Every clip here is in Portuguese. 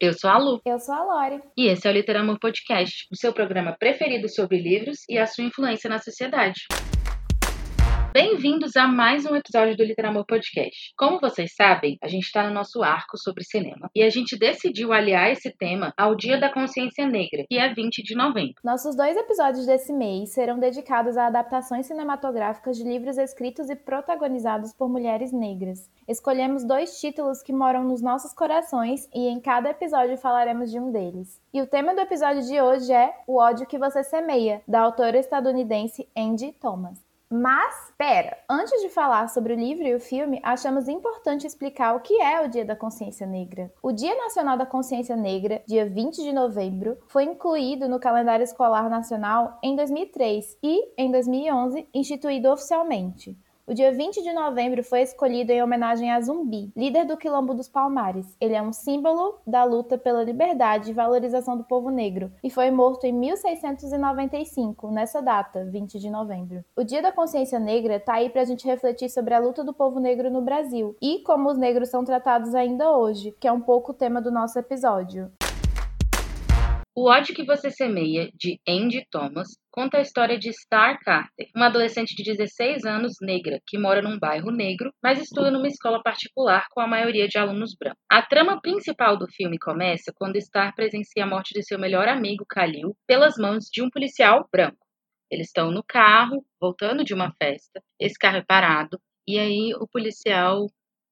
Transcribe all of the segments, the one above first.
Eu sou a Lu. Eu sou a Lore. E esse é o Literamor Podcast, o seu programa preferido sobre livros e a sua influência na sociedade. Bem-vindos a mais um episódio do Literamor Podcast. Como vocês sabem, a gente está no nosso arco sobre cinema e a gente decidiu aliar esse tema ao Dia da Consciência Negra, que é 20 de novembro. Nossos dois episódios desse mês serão dedicados a adaptações cinematográficas de livros escritos e protagonizados por mulheres negras. Escolhemos dois títulos que moram nos nossos corações e em cada episódio falaremos de um deles. E o tema do episódio de hoje é O ódio que você semeia, da autora estadunidense Andy Thomas. Mas, pera, antes de falar sobre o livro e o filme, achamos importante explicar o que é o Dia da Consciência Negra. O Dia Nacional da Consciência Negra, dia 20 de novembro, foi incluído no calendário escolar nacional em 2003 e, em 2011, instituído oficialmente. O dia 20 de novembro foi escolhido em homenagem a Zumbi, líder do Quilombo dos Palmares. Ele é um símbolo da luta pela liberdade e valorização do povo negro e foi morto em 1695, nessa data, 20 de novembro. O Dia da Consciência Negra está aí para a gente refletir sobre a luta do povo negro no Brasil e como os negros são tratados ainda hoje, que é um pouco o tema do nosso episódio. O ódio que você semeia, de Andy Thomas, conta a história de Star Carter, uma adolescente de 16 anos negra que mora num bairro negro, mas estuda numa escola particular com a maioria de alunos brancos. A trama principal do filme começa quando Star presencia a morte de seu melhor amigo, Khalil, pelas mãos de um policial branco. Eles estão no carro, voltando de uma festa, esse carro é parado, e aí o policial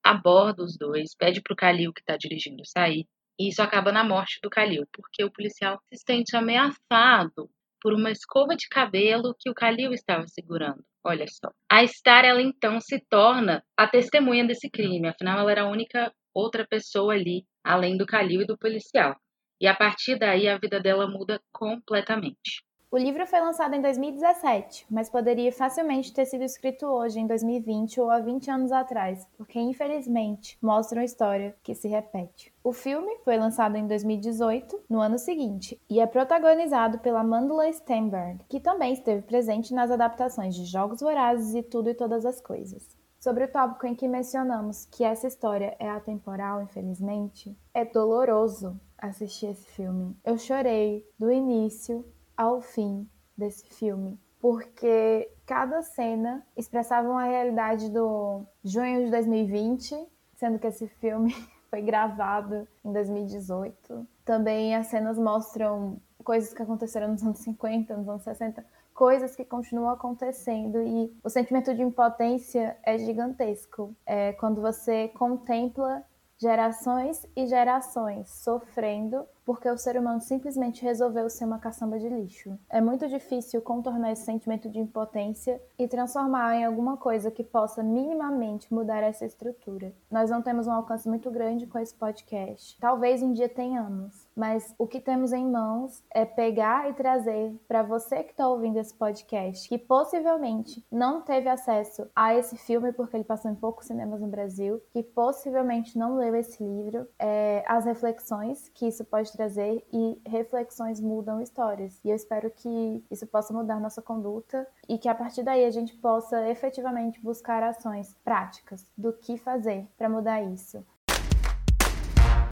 aborda os dois, pede pro Khalil que está dirigindo sair, e isso acaba na morte do Calil, porque o policial se sente ameaçado por uma escova de cabelo que o Calil estava segurando. Olha só. A Star, ela então se torna a testemunha desse crime, afinal ela era a única outra pessoa ali, além do Calil e do policial. E a partir daí a vida dela muda completamente. O livro foi lançado em 2017, mas poderia facilmente ter sido escrito hoje, em 2020 ou há 20 anos atrás, porque infelizmente mostra uma história que se repete. O filme foi lançado em 2018, no ano seguinte, e é protagonizado pela Mandela Stenberg, que também esteve presente nas adaptações de Jogos Vorazes e Tudo e Todas as Coisas. Sobre o tópico em que mencionamos que essa história é atemporal, infelizmente, é doloroso assistir esse filme. Eu chorei do início ao fim desse filme, porque cada cena expressava uma realidade do junho de 2020, sendo que esse filme foi gravado em 2018. Também as cenas mostram coisas que aconteceram nos anos 50, nos anos 60, coisas que continuam acontecendo e o sentimento de impotência é gigantesco. É quando você contempla gerações e gerações sofrendo porque o ser humano simplesmente resolveu ser uma caçamba de lixo. É muito difícil contornar esse sentimento de impotência e transformar em alguma coisa que possa minimamente mudar essa estrutura. Nós não temos um alcance muito grande com esse podcast. Talvez um dia tenhamos, mas o que temos em mãos é pegar e trazer para você que está ouvindo esse podcast, que possivelmente não teve acesso a esse filme porque ele passou em poucos cinemas no Brasil, que possivelmente não leu esse livro, é, as reflexões que isso pode trazer e reflexões mudam histórias. E eu espero que isso possa mudar nossa conduta e que a partir daí a gente possa efetivamente buscar ações práticas do que fazer para mudar isso.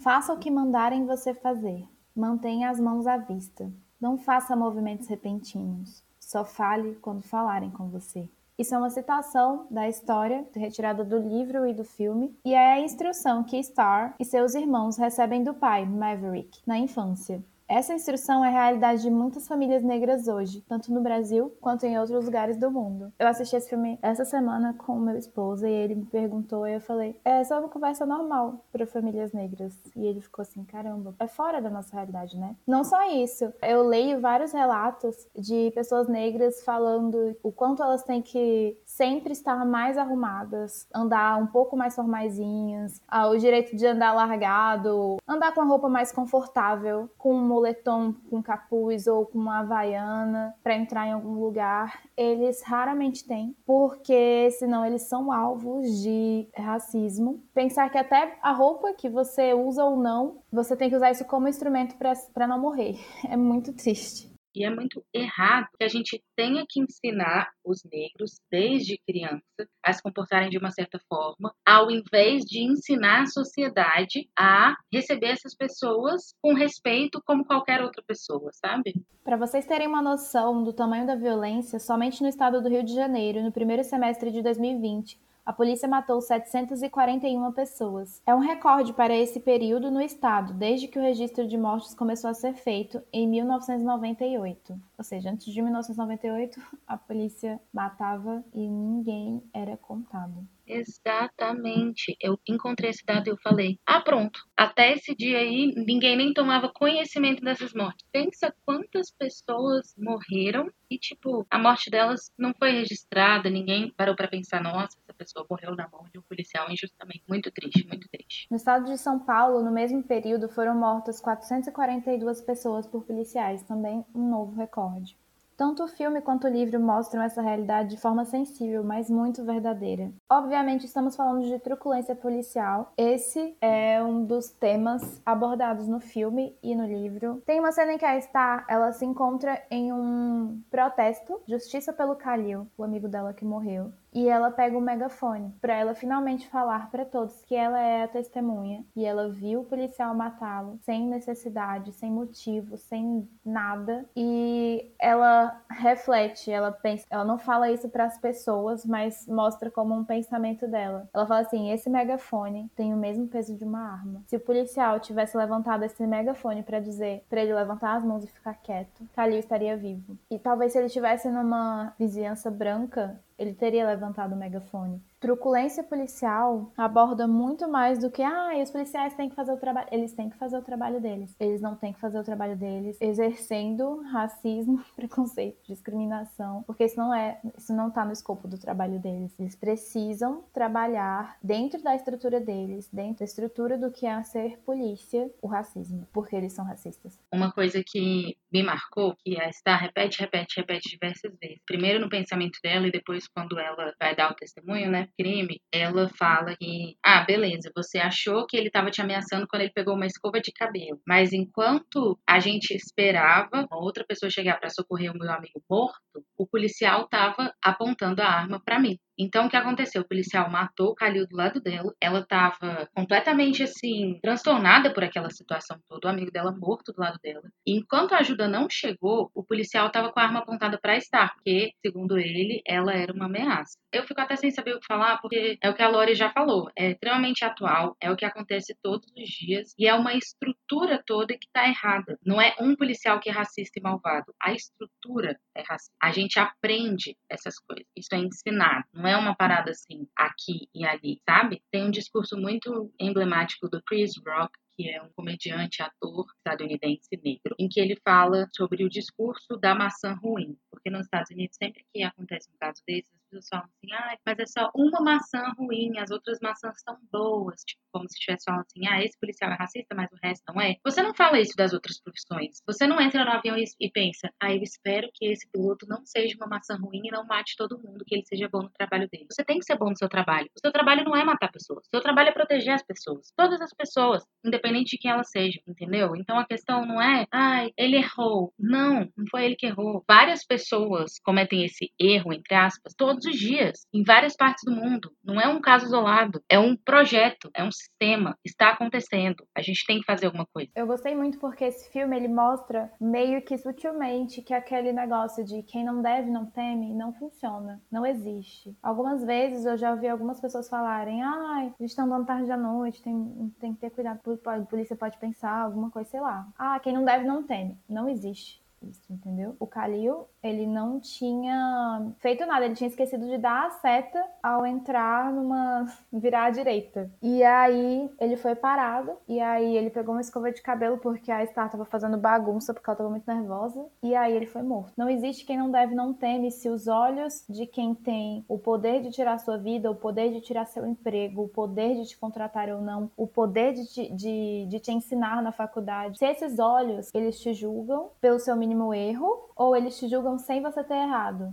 Faça o que mandarem você fazer. Mantenha as mãos à vista. Não faça movimentos repentinos. Só fale quando falarem com você. Isso é uma citação da história, retirada do livro e do filme, e é a instrução que Star e seus irmãos recebem do pai, Maverick, na infância. Essa instrução é a realidade de muitas famílias negras hoje, tanto no Brasil quanto em outros lugares do mundo. Eu assisti esse filme essa semana com meu esposo e ele me perguntou e eu falei: é só uma conversa normal para famílias negras. E ele ficou assim: caramba, é fora da nossa realidade, né? Não só isso, eu leio vários relatos de pessoas negras falando o quanto elas têm que sempre estar mais arrumadas, andar um pouco mais formaisinhas, ah, o direito de andar largado, andar com a roupa mais confortável, com moletom com capuz ou com uma havaiana para entrar em algum lugar, eles raramente têm, porque senão eles são alvos de racismo. Pensar que até a roupa que você usa ou não, você tem que usar isso como instrumento para não morrer. É muito triste. E é muito errado que a gente tenha que ensinar os negros, desde criança, a se comportarem de uma certa forma, ao invés de ensinar a sociedade a receber essas pessoas com respeito como qualquer outra pessoa, sabe? Para vocês terem uma noção do tamanho da violência, somente no estado do Rio de Janeiro, no primeiro semestre de 2020, a polícia matou 741 pessoas. É um recorde para esse período no estado, desde que o registro de mortes começou a ser feito em 1998. Ou seja, antes de 1998, a polícia matava e ninguém era contado. Exatamente. Eu encontrei esse dado e eu falei: ah, pronto. Até esse dia aí, ninguém nem tomava conhecimento dessas mortes. Pensa quantas pessoas morreram e, tipo, a morte delas não foi registrada, ninguém parou para pensar: nossa, essa pessoa morreu na mão de um policial injustamente. Muito triste, muito triste. No estado de São Paulo, no mesmo período, foram mortas 442 pessoas por policiais, também um novo recorde. Tanto o filme quanto o livro mostram essa realidade de forma sensível, mas muito verdadeira. Obviamente, estamos falando de truculência policial. Esse é um dos temas abordados no filme e no livro. Tem uma cena em que a Star ela se encontra em um protesto, justiça pelo Kalil, o amigo dela que morreu e ela pega o megafone para ela finalmente falar para todos que ela é a testemunha e ela viu o policial matá-lo sem necessidade, sem motivo, sem nada e ela reflete, ela pensa, ela não fala isso para as pessoas, mas mostra como um pensamento dela. Ela fala assim: esse megafone tem o mesmo peso de uma arma. Se o policial tivesse levantado esse megafone para dizer para ele levantar as mãos e ficar quieto, Kalil estaria vivo. E talvez se ele estivesse numa vizinhança branca, ele teria levantado o megafone. Truculência policial aborda muito mais do que, ah, os policiais têm que fazer o trabalho. Eles têm que fazer o trabalho deles. Eles não têm que fazer o trabalho deles exercendo racismo, preconceito, discriminação, porque isso não é, isso não tá no escopo do trabalho deles. Eles precisam trabalhar dentro da estrutura deles, dentro da estrutura do que é ser polícia, o racismo, porque eles são racistas. Uma coisa que me marcou, que a Star repete, repete, repete diversas vezes. Primeiro no pensamento dela e depois quando ela vai dar o testemunho, né? Crime, ela fala que, ah, beleza, você achou que ele estava te ameaçando quando ele pegou uma escova de cabelo, mas enquanto a gente esperava uma outra pessoa chegar para socorrer o meu amigo morto, o policial estava apontando a arma para mim. Então, o que aconteceu? O policial matou o Calil do lado dela. Ela estava completamente, assim, transtornada por aquela situação toda. O amigo dela morto do lado dela. E enquanto a ajuda não chegou, o policial estava com a arma apontada para Star, porque, segundo ele, ela era uma ameaça. Eu fico até sem saber o que falar, porque é o que a Lori já falou. É extremamente atual, é o que acontece todos os dias. E é uma estrutura toda que está errada. Não é um policial que é racista e malvado. A estrutura é racista. A gente aprende essas coisas. Isso é ensinado. Não é uma parada assim, aqui e ali, sabe? Tem um discurso muito emblemático do Chris Rock, que é um comediante, ator estadunidense negro, em que ele fala sobre o discurso da maçã ruim. Porque nos Estados Unidos, sempre que acontece um caso desse, as pessoas falam assim, ah, mas é só uma maçã ruim, as outras maçãs são boas. Tipo, como se estivesse falando assim, ah, esse policial é racista, mas o resto não é. Você não fala isso das outras profissões. Você não entra no avião e, pensa, ah, eu espero que esse piloto não seja uma maçã ruim e não mate todo mundo, que ele seja bom no trabalho dele. Você tem que ser bom no seu trabalho. O seu trabalho não é matar pessoas. O seu trabalho é proteger as pessoas. Todas as pessoas, independente de quem elas sejam, entendeu? Então a questão não é, ai, ele errou. Não, não foi ele que errou. Várias pessoas cometem esse erro, entre aspas, todos os dias, em várias partes do mundo. Não é um caso isolado, é um projeto, é um sistema, está acontecendo. A gente tem que fazer alguma coisa. Eu gostei muito porque esse filme ele mostra meio que sutilmente que aquele negócio de quem não deve não teme não funciona, não existe. Algumas vezes eu já ouvi algumas pessoas falarem: "Ai, eles estão andando tarde da noite, tem, tem que ter cuidado, a polícia pode pensar alguma coisa, sei lá. Ah, quem não deve não teme. Não existe isso, entendeu? O Kalil, ele não tinha feito nada, ele tinha esquecido de dar a seta ao entrar numa virar à direita. E aí ele foi parado, e aí ele pegou uma escova de cabelo porque a Star tava fazendo bagunça porque ela tava muito nervosa, e aí ele foi morto. Não existe quem não deve não teme se os olhos de quem tem o poder de tirar sua vida, o poder de tirar seu emprego, o poder de te contratar ou não, o poder de te, de, de te ensinar na faculdade, se esses olhos eles te julgam pelo seu mínimo erro ou eles te julgam sem você ter errado?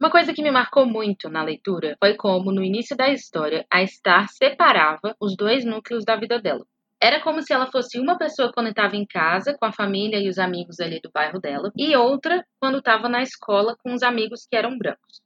Uma coisa que me marcou muito na leitura foi como, no início da história, a Star separava os dois núcleos da vida dela. Era como se ela fosse uma pessoa quando estava em casa com a família e os amigos ali do bairro dela, e outra quando estava na escola com os amigos que eram brancos.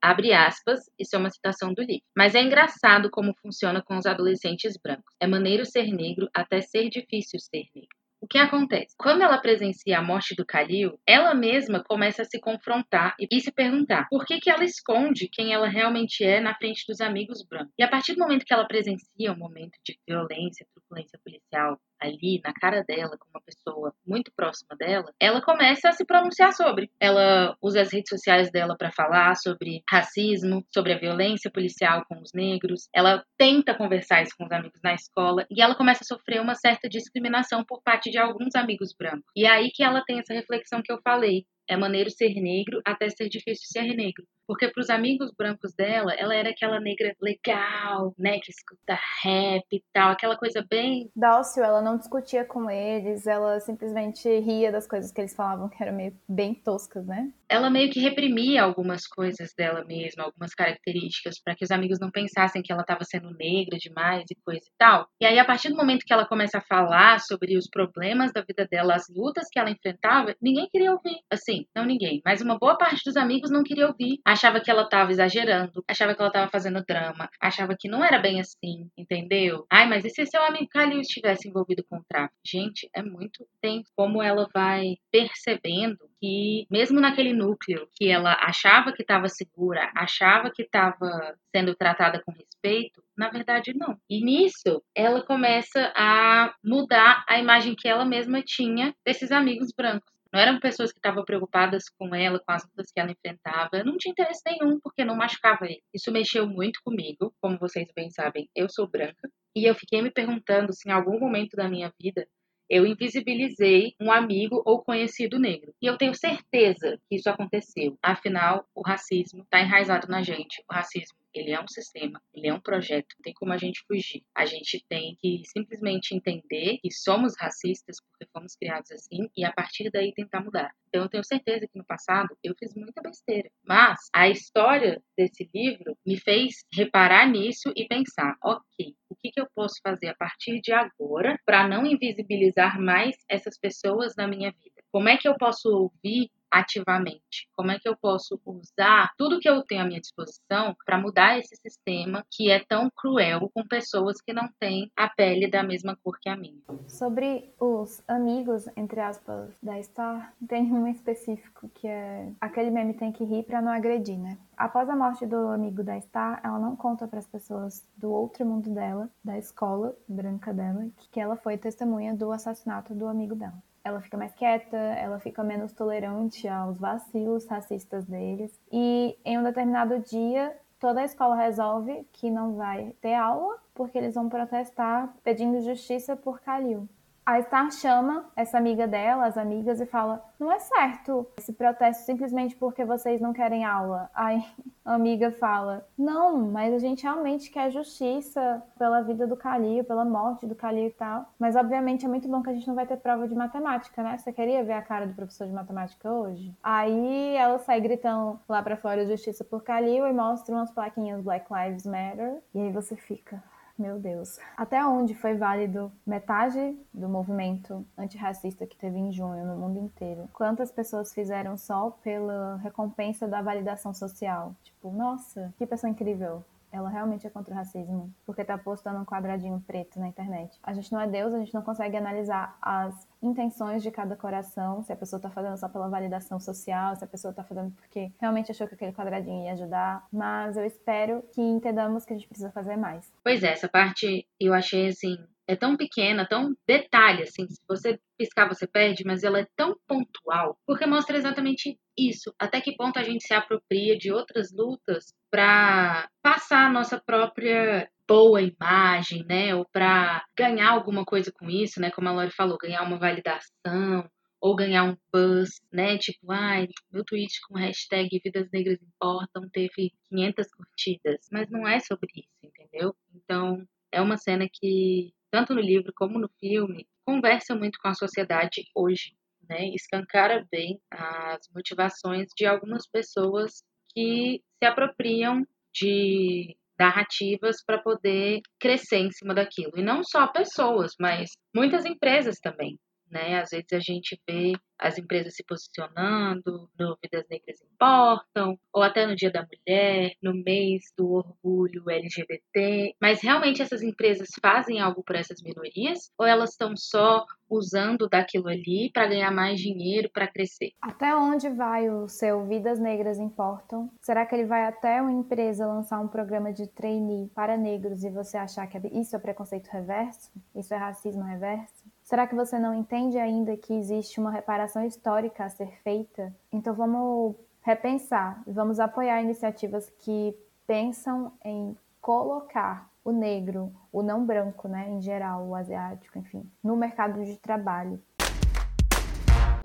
Abre aspas, isso é uma citação do livro. Mas é engraçado como funciona com os adolescentes brancos. É maneiro ser negro até ser difícil ser negro. O que acontece? Quando ela presencia a morte do Khalil, ela mesma começa a se confrontar e se perguntar por que, que ela esconde quem ela realmente é na frente dos amigos brancos. E a partir do momento que ela presencia um momento de violência, truculência policial, ali na cara dela, com uma pessoa muito próxima dela, ela começa a se pronunciar sobre. Ela usa as redes sociais dela para falar sobre racismo, sobre a violência policial com os negros. Ela tenta conversar isso com os amigos na escola e ela começa a sofrer uma certa discriminação por parte de alguns amigos brancos. E é aí que ela tem essa reflexão que eu falei. É maneiro ser negro até ser difícil ser negro. Porque para os amigos brancos dela, ela era aquela negra legal, né? Que escuta rap e tal, aquela coisa bem. Dócil, ela não discutia com eles, ela simplesmente ria das coisas que eles falavam que eram meio bem toscas, né? Ela meio que reprimia algumas coisas dela mesma, algumas características, para que os amigos não pensassem que ela estava sendo negra demais e coisa e tal. E aí, a partir do momento que ela começa a falar sobre os problemas da vida dela, as lutas que ela enfrentava, ninguém queria ouvir. Assim, não ninguém, mas uma boa parte dos amigos não queria ouvir achava que ela estava exagerando, achava que ela estava fazendo drama, achava que não era bem assim, entendeu? Ai, mas e se seu amigo Calil estivesse envolvido com o tráfico? Gente, é muito tempo como ela vai percebendo que, mesmo naquele núcleo que ela achava que estava segura, achava que estava sendo tratada com respeito, na verdade não. E nisso, ela começa a mudar a imagem que ela mesma tinha desses amigos brancos. Não eram pessoas que estavam preocupadas com ela, com as lutas que ela enfrentava. Não tinha interesse nenhum, porque não machucava ele. Isso mexeu muito comigo. Como vocês bem sabem, eu sou branca. E eu fiquei me perguntando se em algum momento da minha vida eu invisibilizei um amigo ou conhecido negro. E eu tenho certeza que isso aconteceu. Afinal, o racismo está enraizado na gente. O racismo ele é um sistema, ele é um projeto, não tem como a gente fugir. A gente tem que simplesmente entender que somos racistas porque fomos criados assim e a partir daí tentar mudar. Então eu tenho certeza que no passado eu fiz muita besteira, mas a história desse livro me fez reparar nisso e pensar, ok, o que, que eu posso fazer a partir de agora para não invisibilizar mais essas pessoas na minha vida? Como é que eu posso ouvir ativamente? Como é que eu posso usar tudo que eu tenho à minha disposição para mudar esse sistema que é tão cruel com pessoas que não têm a pele da mesma cor que a minha? Sobre os amigos, entre aspas, da Star, tem um específico que é aquele meme tem que rir para não agredir, né? Após a morte do amigo da Star, ela não conta para as pessoas do outro mundo dela, da escola branca dela, que ela foi testemunha do assassinato do amigo dela ela fica mais quieta, ela fica menos tolerante aos vacilos racistas deles. E em um determinado dia, toda a escola resolve que não vai ter aula porque eles vão protestar pedindo justiça por Kalil. A Star chama essa amiga dela, as amigas, e fala: Não é certo esse protesto simplesmente porque vocês não querem aula. Aí a amiga fala: Não, mas a gente realmente quer justiça pela vida do Calil, pela morte do Calil e tal. Mas obviamente é muito bom que a gente não vai ter prova de matemática, né? Você queria ver a cara do professor de matemática hoje? Aí ela sai gritando lá pra fora justiça por Calil e mostra umas plaquinhas Black Lives Matter. E aí você fica. Meu Deus. Até onde foi válido metade do movimento antirracista que teve em junho no mundo inteiro? Quantas pessoas fizeram só pela recompensa da validação social? Tipo, nossa, que pessoa incrível ela realmente é contra o racismo, porque tá postando um quadradinho preto na internet. A gente não é Deus, a gente não consegue analisar as intenções de cada coração, se a pessoa tá fazendo só pela validação social, se a pessoa tá fazendo porque realmente achou que aquele quadradinho ia ajudar, mas eu espero que entendamos que a gente precisa fazer mais. Pois é, essa parte eu achei assim, é tão pequena, tão detalhe, assim, se você piscar você perde, mas ela é tão pontual, porque mostra exatamente isso, até que ponto a gente se apropria de outras lutas para passar a nossa própria boa imagem, né, ou para ganhar alguma coisa com isso, né, como a Lori falou, ganhar uma validação, ou ganhar um buzz, né? Tipo, ai, meu tweet com hashtag Vidas Negras Importam teve 500 curtidas. Mas não é sobre isso, entendeu? Então, é uma cena que tanto no livro como no filme, conversa muito com a sociedade hoje, né? Escancara bem as motivações de algumas pessoas que se apropriam de narrativas para poder crescer em cima daquilo. E não só pessoas, mas muitas empresas também. Né? Às vezes a gente vê as empresas se posicionando no Vidas Negras Importam, ou até no Dia da Mulher, no mês do orgulho LGBT. Mas realmente essas empresas fazem algo por essas minorias? Ou elas estão só usando daquilo ali para ganhar mais dinheiro, para crescer? Até onde vai o seu Vidas Negras Importam? Será que ele vai até uma empresa lançar um programa de trainee para negros e você achar que isso é preconceito reverso? Isso é racismo reverso? Será que você não entende ainda que existe uma reparação histórica a ser feita? Então vamos repensar, vamos apoiar iniciativas que pensam em colocar o negro, o não branco, né, em geral, o asiático, enfim, no mercado de trabalho.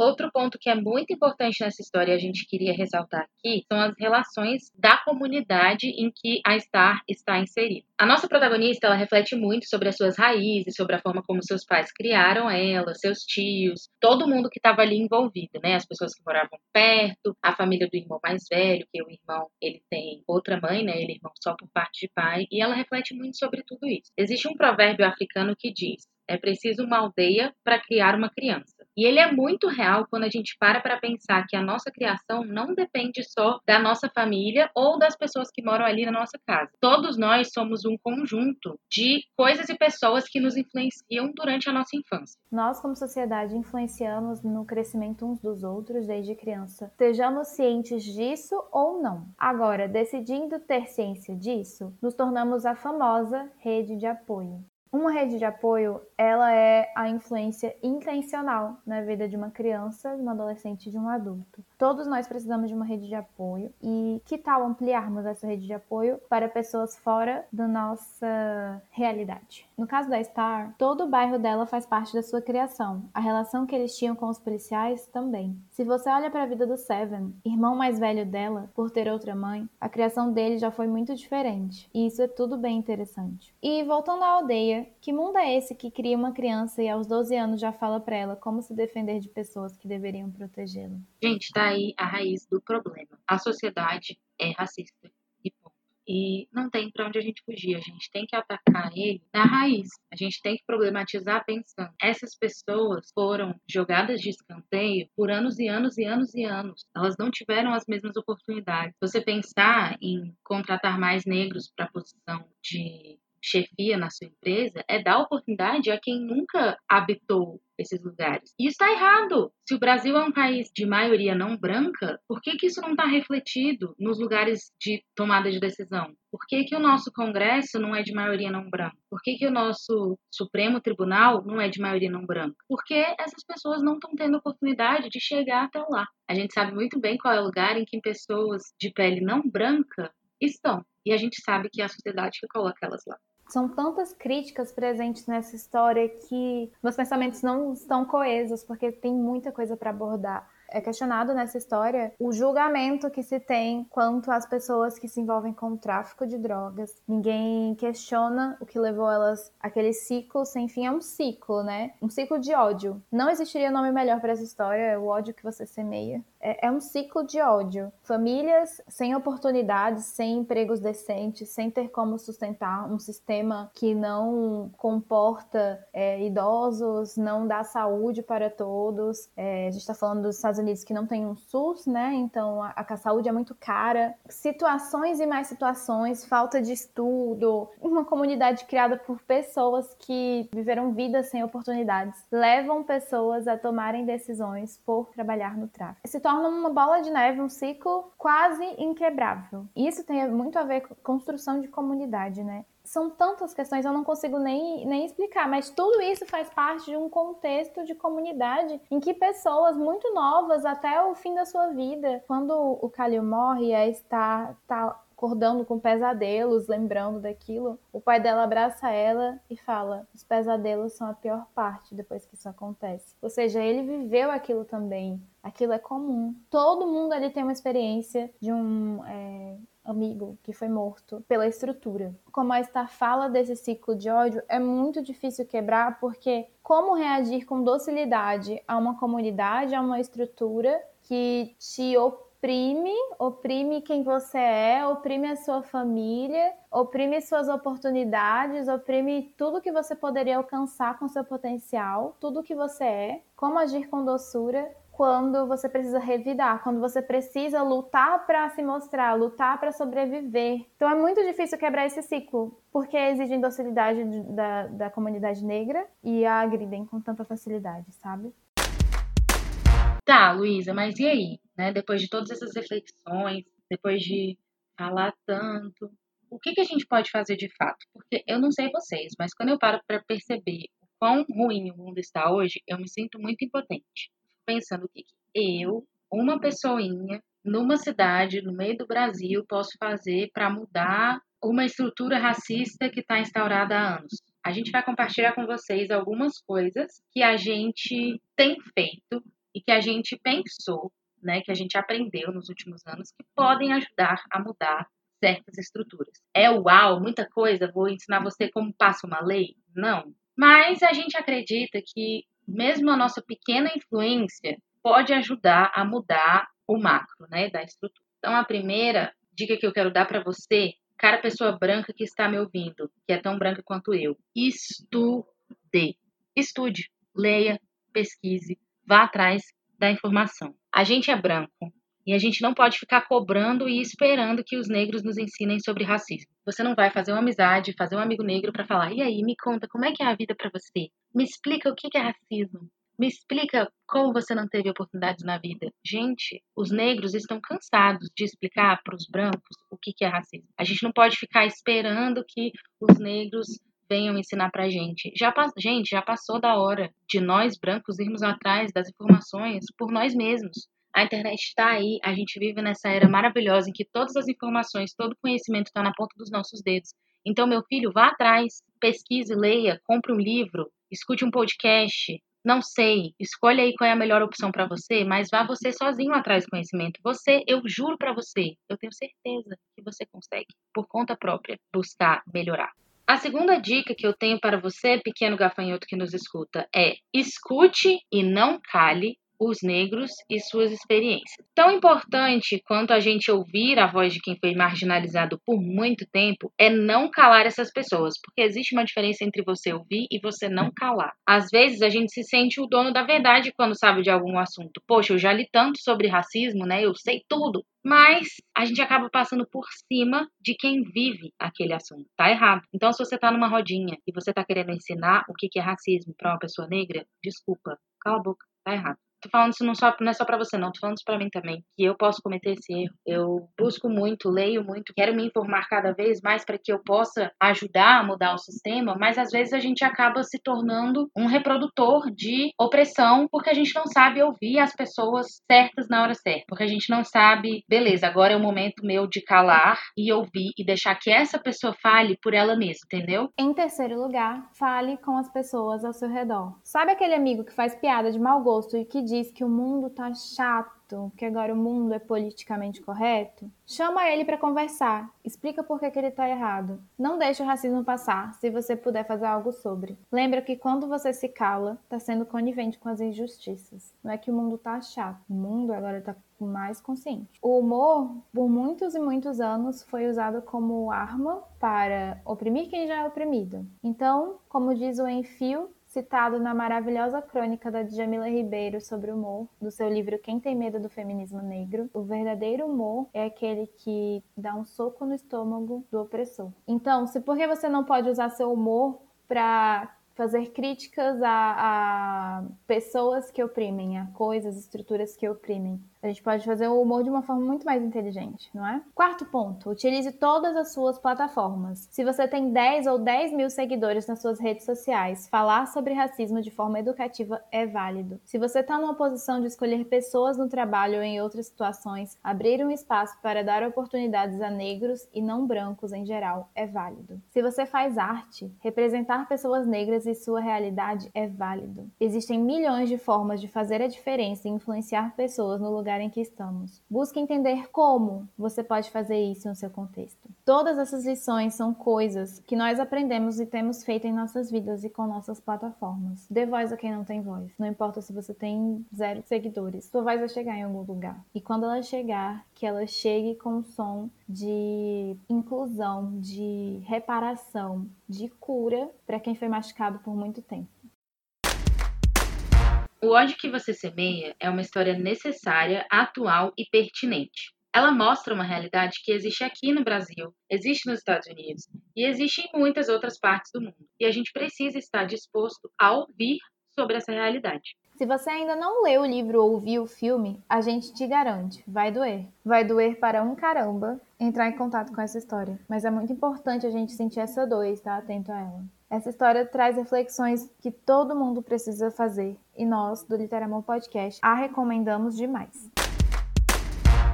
Outro ponto que é muito importante nessa história e a gente queria ressaltar aqui são as relações da comunidade em que a Star está inserida. A nossa protagonista ela reflete muito sobre as suas raízes, sobre a forma como seus pais criaram ela, seus tios, todo mundo que estava ali envolvido, né? As pessoas que moravam perto, a família do irmão mais velho, que o irmão ele tem outra mãe, né? Ele é irmão só por parte de pai, e ela reflete muito sobre tudo isso. Existe um provérbio africano que diz: é preciso uma aldeia para criar uma criança. E ele é muito real quando a gente para para pensar que a nossa criação não depende só da nossa família ou das pessoas que moram ali na nossa casa. Todos nós somos um conjunto de coisas e pessoas que nos influenciam durante a nossa infância. Nós, como sociedade, influenciamos no crescimento uns dos outros desde criança. Sejamos cientes disso ou não. Agora, decidindo ter ciência disso, nos tornamos a famosa rede de apoio. Uma rede de apoio, ela é a influência intencional na vida de uma criança, de um adolescente, de um adulto. Todos nós precisamos de uma rede de apoio e que tal ampliarmos essa rede de apoio para pessoas fora da nossa realidade? No caso da Star, todo o bairro dela faz parte da sua criação. A relação que eles tinham com os policiais também. Se você olha para a vida do Seven, irmão mais velho dela, por ter outra mãe, a criação dele já foi muito diferente. E isso é tudo bem interessante. E voltando à aldeia, que mundo é esse que cria uma criança e aos 12 anos já fala para ela como se defender de pessoas que deveriam protegê-la? Gente, tá aí a raiz do problema. A sociedade é racista e não tem para onde a gente fugir. A gente tem que atacar ele na raiz. A gente tem que problematizar pensando. Essas pessoas foram jogadas de escanteio por anos e anos e anos e anos. Elas não tiveram as mesmas oportunidades. Você pensar em contratar mais negros para a posição de chefia na sua empresa é dar oportunidade a quem nunca habitou esses lugares. E está errado. Se o Brasil é um país de maioria não branca, por que, que isso não está refletido nos lugares de tomada de decisão? Por que, que o nosso Congresso não é de maioria não branca? Por que, que o nosso Supremo Tribunal não é de maioria não branca? Porque essas pessoas não estão tendo oportunidade de chegar até lá. A gente sabe muito bem qual é o lugar em que pessoas de pele não branca estão. E a gente sabe que é a sociedade que coloca elas lá. São tantas críticas presentes nessa história que meus pensamentos não estão coesos, porque tem muita coisa para abordar é questionado nessa história o julgamento que se tem quanto às pessoas que se envolvem com o tráfico de drogas. Ninguém questiona o que levou elas àquele ciclo sem fim. É um ciclo, né? Um ciclo de ódio. Não existiria nome melhor para essa história, é o ódio que você semeia. É, é um ciclo de ódio. Famílias sem oportunidades, sem empregos decentes, sem ter como sustentar um sistema que não comporta é, idosos, não dá saúde para todos. É, a gente está falando dos Estados Unidos que não tem um SUS, né? Então a, a saúde é muito cara. Situações e mais situações, falta de estudo, uma comunidade criada por pessoas que viveram vidas sem oportunidades, levam pessoas a tomarem decisões por trabalhar no tráfico. Torna uma bola de neve, um ciclo quase inquebrável. Isso tem muito a ver com construção de comunidade, né? são tantas questões, eu não consigo nem, nem explicar, mas tudo isso faz parte de um contexto de comunidade em que pessoas muito novas, até o fim da sua vida, quando o Kalil morre, é estar tá acordando com pesadelos, lembrando daquilo, o pai dela abraça ela e fala: os pesadelos são a pior parte depois que isso acontece. Ou seja, ele viveu aquilo também. Aquilo é comum. Todo mundo ali tem uma experiência de um é, amigo que foi morto pela estrutura. Como a Star fala desse ciclo de ódio, é muito difícil quebrar porque como reagir com docilidade a uma comunidade, a uma estrutura que te oprime, oprime quem você é, oprime a sua família, oprime suas oportunidades, oprime tudo que você poderia alcançar com seu potencial, tudo que você é, como agir com doçura quando você precisa revidar, quando você precisa lutar para se mostrar, lutar para sobreviver. Então é muito difícil quebrar esse ciclo, porque exigem docilidade da, da comunidade negra e a agridem com tanta facilidade, sabe? Tá, Luísa, mas e aí? Né? Depois de todas essas reflexões, depois de falar tanto, o que, que a gente pode fazer de fato? Porque eu não sei vocês, mas quando eu paro para perceber quão ruim o mundo está hoje, eu me sinto muito impotente. Pensando o que, eu, uma pessoinha, numa cidade, no meio do Brasil, posso fazer para mudar uma estrutura racista que está instaurada há anos. A gente vai compartilhar com vocês algumas coisas que a gente tem feito e que a gente pensou, né, que a gente aprendeu nos últimos anos, que podem ajudar a mudar certas estruturas. É uau, muita coisa, vou ensinar você como passa uma lei? Não. Mas a gente acredita que mesmo a nossa pequena influência pode ajudar a mudar o macro, né, da estrutura. Então a primeira dica que eu quero dar para você, cara pessoa branca que está me ouvindo, que é tão branca quanto eu, estude. Estude, leia, pesquise, vá atrás da informação. A gente é branco e a gente não pode ficar cobrando e esperando que os negros nos ensinem sobre racismo. Você não vai fazer uma amizade, fazer um amigo negro para falar: "E aí, me conta como é que é a vida para você? Me explica o que é racismo. Me explica como você não teve oportunidades na vida. Gente, os negros estão cansados de explicar para os brancos o que é racismo. A gente não pode ficar esperando que os negros venham ensinar pra gente. Já, gente, já passou da hora de nós brancos irmos atrás das informações por nós mesmos. A internet está aí, a gente vive nessa era maravilhosa em que todas as informações, todo conhecimento está na ponta dos nossos dedos. Então, meu filho, vá atrás, pesquise, leia, compre um livro, escute um podcast. Não sei, escolha aí qual é a melhor opção para você, mas vá você sozinho atrás do conhecimento. Você, eu juro para você, eu tenho certeza que você consegue, por conta própria, buscar melhorar. A segunda dica que eu tenho para você, pequeno gafanhoto que nos escuta, é escute e não cale os negros e suas experiências. Tão importante quanto a gente ouvir a voz de quem foi marginalizado por muito tempo é não calar essas pessoas, porque existe uma diferença entre você ouvir e você não calar. Às vezes a gente se sente o dono da verdade quando sabe de algum assunto. Poxa, eu já li tanto sobre racismo, né? Eu sei tudo. Mas a gente acaba passando por cima de quem vive aquele assunto. Tá errado. Então, se você tá numa rodinha e você tá querendo ensinar o que é racismo para uma pessoa negra, desculpa, cala a boca, tá errado. Tô falando isso não, só, não é só para você, não. Tô falando isso para mim também. Que eu posso cometer esse erro. Eu busco muito, leio muito, quero me informar cada vez mais para que eu possa ajudar a mudar o sistema, mas às vezes a gente acaba se tornando um reprodutor de opressão porque a gente não sabe ouvir as pessoas certas na hora certa. Porque a gente não sabe, beleza, agora é o momento meu de calar e ouvir e deixar que essa pessoa fale por ela mesma, entendeu? Em terceiro lugar, fale com as pessoas ao seu redor. Sabe aquele amigo que faz piada de mau gosto e que diz que o mundo tá chato, que agora o mundo é politicamente correto, chama ele para conversar, explica por que, que ele tá errado. Não deixe o racismo passar, se você puder fazer algo sobre. Lembra que quando você se cala, tá sendo conivente com as injustiças. Não é que o mundo tá chato, o mundo agora tá mais consciente. O humor, por muitos e muitos anos, foi usado como arma para oprimir quem já é oprimido. Então, como diz o Enfio, citado na maravilhosa crônica da Djamila Ribeiro sobre o humor, do seu livro Quem Tem Medo do Feminismo Negro, o verdadeiro humor é aquele que dá um soco no estômago do opressor. Então, se por que você não pode usar seu humor para fazer críticas a, a, pessoas que oprimem, a coisas, estruturas que oprimem. A gente pode fazer o humor de uma forma muito mais inteligente, não é? Quarto ponto, utilize todas as suas plataformas. Se você tem 10 ou 10 mil seguidores nas suas redes sociais, falar sobre racismo de forma educativa é válido. Se você está numa posição de escolher pessoas no trabalho ou em outras situações, abrir um espaço para dar oportunidades a negros e não brancos em geral é válido. Se você faz arte, representar pessoas negras e sua realidade é válido. Existem milhões de formas de fazer a diferença e influenciar pessoas no lugar lugar em que estamos. Busque entender como você pode fazer isso no seu contexto. Todas essas lições são coisas que nós aprendemos e temos feito em nossas vidas e com nossas plataformas. Dê voz a quem não tem voz. Não importa se você tem zero seguidores, sua voz vai chegar em algum lugar. E quando ela chegar, que ela chegue com um som de inclusão, de reparação, de cura para quem foi machucado por muito tempo. O ódio que você semeia é uma história necessária, atual e pertinente. Ela mostra uma realidade que existe aqui no Brasil, existe nos Estados Unidos e existe em muitas outras partes do mundo. E a gente precisa estar disposto a ouvir sobre essa realidade. Se você ainda não leu o livro ou viu o filme, a gente te garante, vai doer. Vai doer para um caramba entrar em contato com essa história. Mas é muito importante a gente sentir essa dor e estar atento a ela. Essa história traz reflexões que todo mundo precisa fazer e nós, do Literamor Podcast, a recomendamos demais.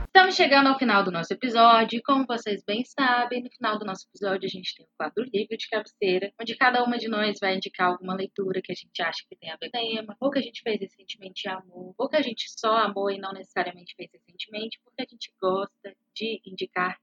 Estamos chegando ao final do nosso episódio e, como vocês bem sabem, no final do nosso episódio a gente tem o quadro livro de cabeceira, onde cada uma de nós vai indicar alguma leitura que a gente acha que tem a ver com o tema, ou que a gente fez recentemente e amou, ou que a gente só amou e não necessariamente fez recentemente, porque a gente gosta de indicar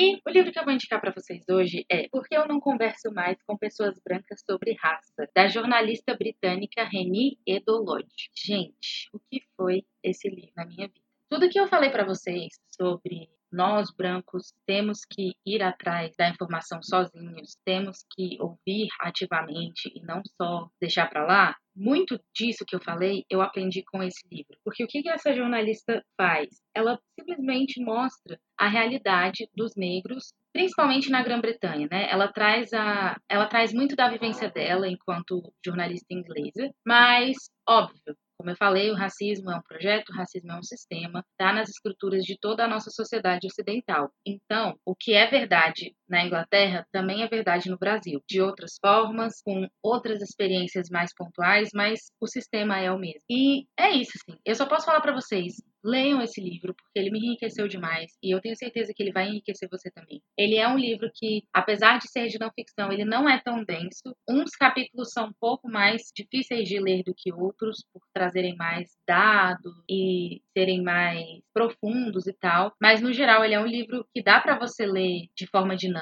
e o livro que eu vou indicar para vocês hoje é Por que eu não converso mais com pessoas brancas sobre raça, da jornalista britânica Reni Edolodge. Gente, o que foi esse livro na minha vida? Tudo que eu falei para vocês sobre nós brancos temos que ir atrás da informação sozinhos, temos que ouvir ativamente e não só deixar para lá. Muito disso que eu falei, eu aprendi com esse livro. Porque o que, essa jornalista faz? Ela simplesmente mostra a realidade dos negros, principalmente na Grã-Bretanha, né? Ela traz a, ela traz muito da vivência dela enquanto jornalista inglesa, mas óbvio, como eu falei, o racismo é um projeto, o racismo é um sistema, está nas estruturas de toda a nossa sociedade ocidental. Então, o que é verdade na Inglaterra também é verdade no Brasil, de outras formas, com outras experiências mais pontuais, mas o sistema é o mesmo. E é isso, assim. Eu só posso falar para vocês, leiam esse livro, porque ele me enriqueceu demais e eu tenho certeza que ele vai enriquecer você também. Ele é um livro que, apesar de ser de não ficção, ele não é tão denso. Uns capítulos são um pouco mais difíceis de ler do que outros, por trazerem mais dados e serem mais profundos e tal, mas no geral ele é um livro que dá para você ler de forma dinâmica,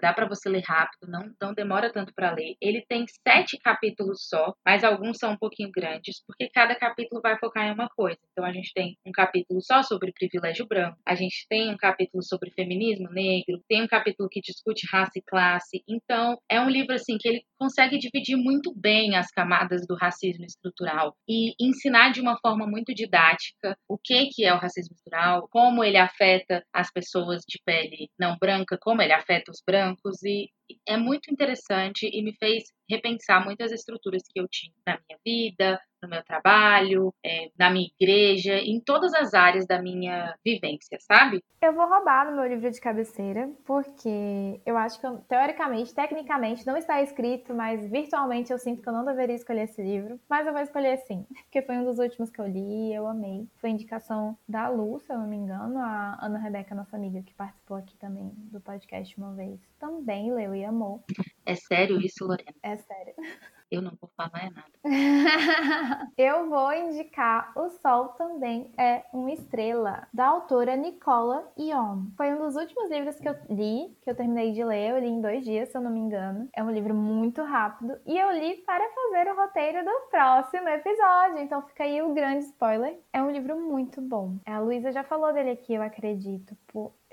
dá para você ler rápido, não, não demora tanto para ler. Ele tem sete capítulos só, mas alguns são um pouquinho grandes, porque cada capítulo vai focar em uma coisa. Então a gente tem um capítulo só sobre privilégio branco, a gente tem um capítulo sobre feminismo negro, tem um capítulo que discute raça e classe. Então é um livro assim que ele consegue dividir muito bem as camadas do racismo estrutural e ensinar de uma forma muito didática o que que é o racismo estrutural, como ele afeta as pessoas de pele não branca, como ele afeta os brancos e é muito interessante e me fez repensar muitas estruturas que eu tinha na minha vida, no meu trabalho, é, na minha igreja, em todas as áreas da minha vivência, sabe? Eu vou roubar no meu livro de cabeceira, porque eu acho que, teoricamente, tecnicamente, não está escrito, mas virtualmente eu sinto que eu não deveria escolher esse livro. Mas eu vou escolher sim, porque foi um dos últimos que eu li e eu amei. Foi indicação da Lu, se eu não me engano, a Ana Rebeca, nossa amiga, que participou aqui também do podcast uma vez. Também leu e amou. É sério isso, Lorena? É sério. Eu não vou falar nada. eu vou indicar O Sol Também é uma Estrela, da autora Nicola Ion. Foi um dos últimos livros que eu li, que eu terminei de ler. Eu li em dois dias, se eu não me engano. É um livro muito rápido. E eu li para fazer o roteiro do próximo episódio. Então fica aí o grande spoiler. É um livro muito bom. A Luísa já falou dele aqui, eu acredito.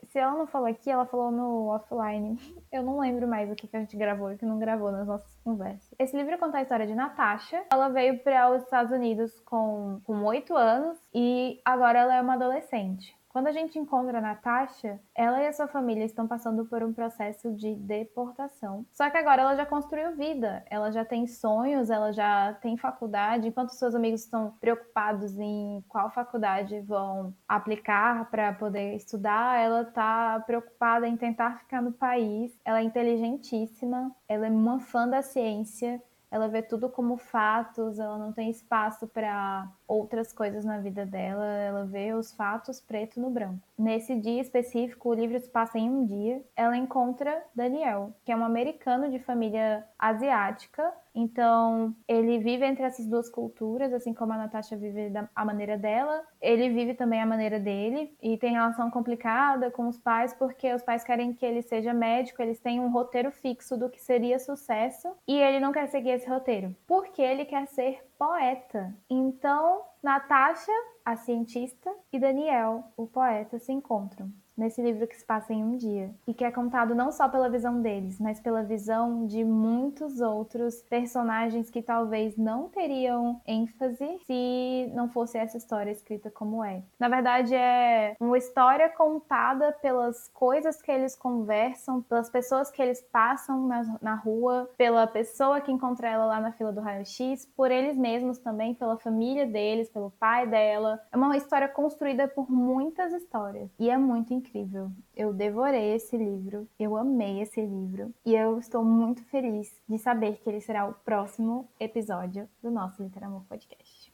Se ela não falou aqui, ela falou no offline. Eu não lembro mais o que, que a gente gravou e o que não gravou nas nossas conversas. Esse livro conta a história de Natasha. Ela veio para os Estados Unidos com oito anos e agora ela é uma adolescente. Quando a gente encontra a Natasha, ela e a sua família estão passando por um processo de deportação. Só que agora ela já construiu vida, ela já tem sonhos, ela já tem faculdade. Enquanto seus amigos estão preocupados em qual faculdade vão aplicar para poder estudar, ela está preocupada em tentar ficar no país. Ela é inteligentíssima, ela é uma fã da ciência ela vê tudo como fatos, ela não tem espaço para outras coisas na vida dela, ela vê os fatos preto no branco. Nesse dia específico, o livro se passa em um dia, ela encontra Daniel, que é um americano de família asiática, Então, ele vive entre essas duas culturas, assim como a Natasha vive da, a maneira dela. Ele vive também a maneira dele e tem relação complicada com os pais, porque os pais querem que ele seja médico, eles têm um roteiro fixo do que seria sucesso e ele não quer seguir esse roteiro, porque ele quer ser poeta. Então, Natasha, a cientista, e Daniel, o poeta, se encontram nesse livro que se passa em um dia e que é contado não só pela visão deles, mas pela visão de muitos outros personagens que talvez não teriam ênfase se não fosse essa história escrita como é. Na verdade, é uma história contada pelas coisas que eles conversam, pelas pessoas que eles passam na, na rua, pela pessoa que encontra ela lá na fila do raio-x, por eles mesmos também, pela família deles, pelo pai dela. É uma história construída por muitas histórias e é muito incrível incrível. Eu devorei esse livro, eu amei esse livro e eu estou muito feliz de saber que ele será o próximo episódio do nosso Literamor Podcast.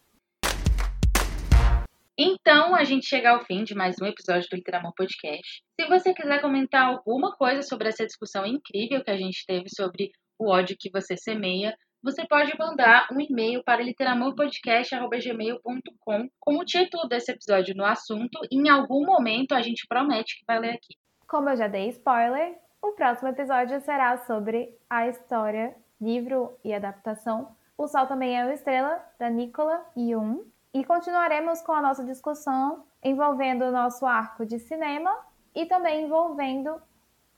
Então, a gente chega ao fim de mais um episódio do Literamor Podcast. Se você quiser comentar alguma coisa sobre essa discussão incrível que a gente teve sobre o ódio que você semeia, você pode mandar um e-mail para literamorpodcast.gmail.com com o título desse episódio no assunto e em algum momento a gente promete que vai ler aqui. Como eu já dei spoiler, o próximo episódio será sobre a história, livro e adaptação O Sol Também é uma Estrela, da Nicola Jung. E continuaremos com a nossa discussão envolvendo o nosso arco de cinema e também envolvendo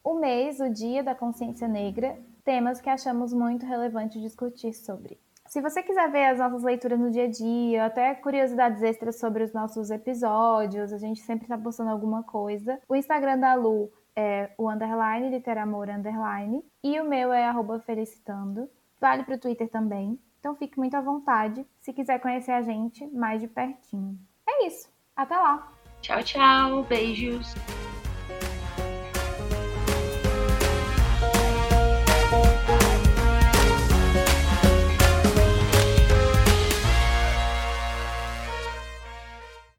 o mês, o Dia da Consciência Negra temas que achamos muito relevante discutir sobre. Se você quiser ver as nossas leituras no dia a dia, até curiosidades extras sobre os nossos episódios, a gente sempre está postando alguma coisa. O Instagram da Lu é o underline, literamor underline, e o meu é arroba felicitando. Vale para o Twitter também. Então fique muito à vontade se quiser conhecer a gente mais de pertinho. É isso. Até lá. Tchau, tchau. Beijos.